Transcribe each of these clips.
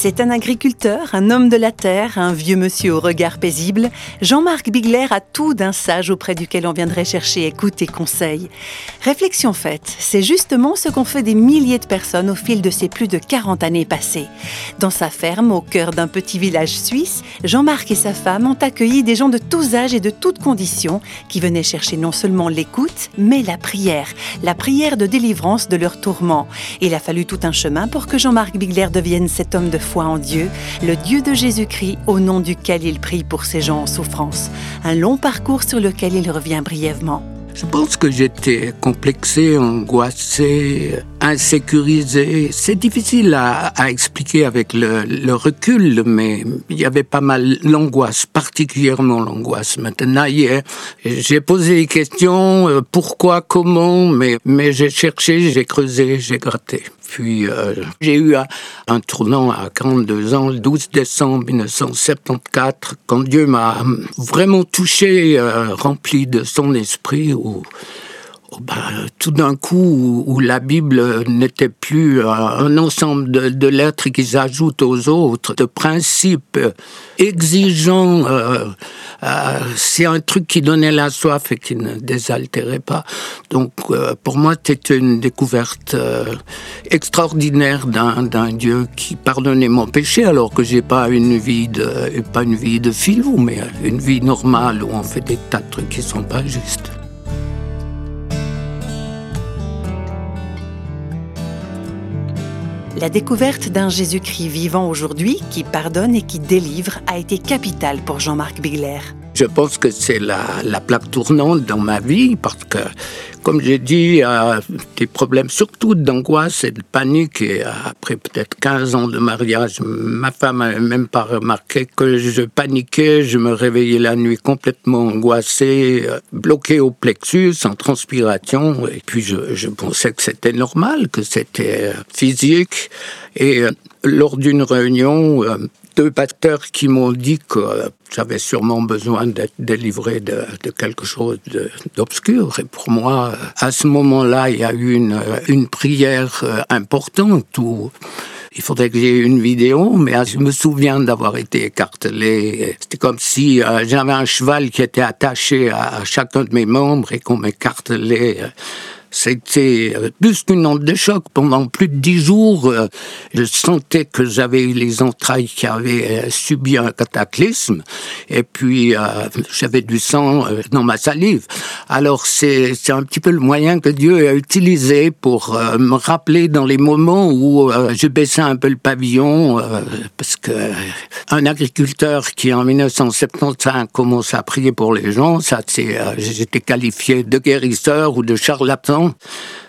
C'est un agriculteur, un homme de la terre, un vieux monsieur au regard paisible. Jean-Marc Bigler a tout d'un sage auprès duquel on viendrait chercher écoute et conseil. Réflexion faite, c'est justement ce qu'ont fait des milliers de personnes au fil de ces plus de 40 années passées. Dans sa ferme, au cœur d'un petit village suisse, Jean-Marc et sa femme ont accueilli des gens de tous âges et de toutes conditions qui venaient chercher non seulement l'écoute, mais la prière, la prière de délivrance de leurs tourments. Il a fallu tout un chemin pour que Jean-Marc Bigler devienne cet homme de foi en Dieu, le Dieu de Jésus-Christ au nom duquel il prie pour ces gens en souffrance. Un long parcours sur lequel il revient brièvement. Je pense que j'étais complexé, angoissé, insécurisé. C'est difficile à, expliquer avec le, recul, mais il y avait pas mal l'angoisse, particulièrement l'angoisse. Maintenant, hier, j'ai posé des questions, euh, pourquoi, comment, mais, mais j'ai cherché, j'ai creusé, j'ai gratté. Puis euh, j'ai eu un, tournant à 42 ans, le 12 décembre 1974, quand Dieu m'a vraiment touché, euh, rempli de son esprit, où, ben, tout d'un coup, où, la Bible n'était plus un ensemble de, lettres qui s'ajoutent aux autres, de principes exigeants. Euh, euh, c'est un truc qui donnait la soif et qui ne désaltérait pas. Donc, euh, pour moi, c'était une découverte extraordinaire d'un Dieu qui pardonnait mon péché, alors que j'ai pas pas une vie de filou, mais une vie normale où on fait des tas de trucs qui sont pas justes. La découverte d'un Jésus-Christ vivant aujourd'hui, qui pardonne et qui délivre, a été capitale pour Jean-Marc Bigler. Je pense que c'est la, la, plaque tournante dans ma vie parce que, comme j'ai dit, euh, des problèmes surtout d'angoisse et de panique. Et après peut-être 15 ans de mariage, ma femme n'avait même pas remarqué que je paniquais. Je me réveillais la nuit complètement angoissé, euh, bloqué au plexus, en transpiration. Et puis je, je pensais que c'était normal, que c'était euh, physique. Et euh, lors d'une réunion, deux pasteurs qui m'ont dit que j'avais sûrement besoin d'être délivré de, quelque chose d'obscur. Et pour moi, à ce moment-là, il y a eu une, une prière euh, importante où il faudrait que j'ai une vidéo, mais je me souviens d'avoir été écartelé. C'était comme si euh, j'avais un cheval qui était attaché à, chacun de mes membres et qu'on m'écartelait. C'était euh, plus qu'une onde de choc. Pendant plus de dix jours, euh, je sentais que j'avais les entrailles qui avaient euh, subi un cataclysme. Et puis, j'avais du sang dans ma salive. Alors, c'est un petit peu le moyen que Dieu a utilisé pour me rappeler dans les moments où je baissais un peu le pavillon. parce que un agriculteur qui, en 1975, commence à prier pour les gens, ça, j'étais qualifié de guérisseur ou de charlatan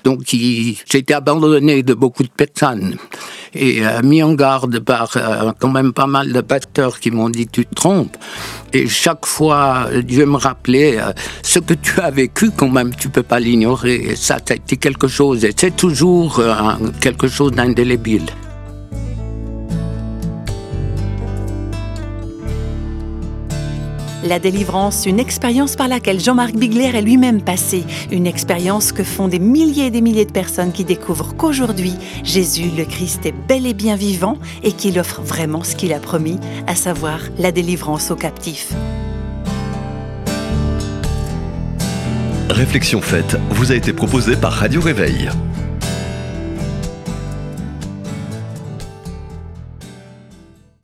donc j'ai été abandonné de beaucoup de personnes et euh, mis en garde par euh, quand même pas mal de pasteurs qui m'ont dit tu te trompes. Et chaque fois, Dieu me rappelait euh, ce que tu as vécu, quand même, tu peux pas l'ignorer. Ça, ça a été quelque chose, et c'est toujours quelque chose d'indélébile. La délivrance, une expérience par laquelle Jean-Marc Bigler est lui-même passé, une expérience que font des milliers et des milliers de personnes qui découvrent qu'aujourd'hui, Jésus, le Christ, est bel et bien vivant et qu'il offre vraiment ce qu'il a promis, à savoir la délivrance aux captifs. Réflexion faite vous a été proposée par Radio Réveil.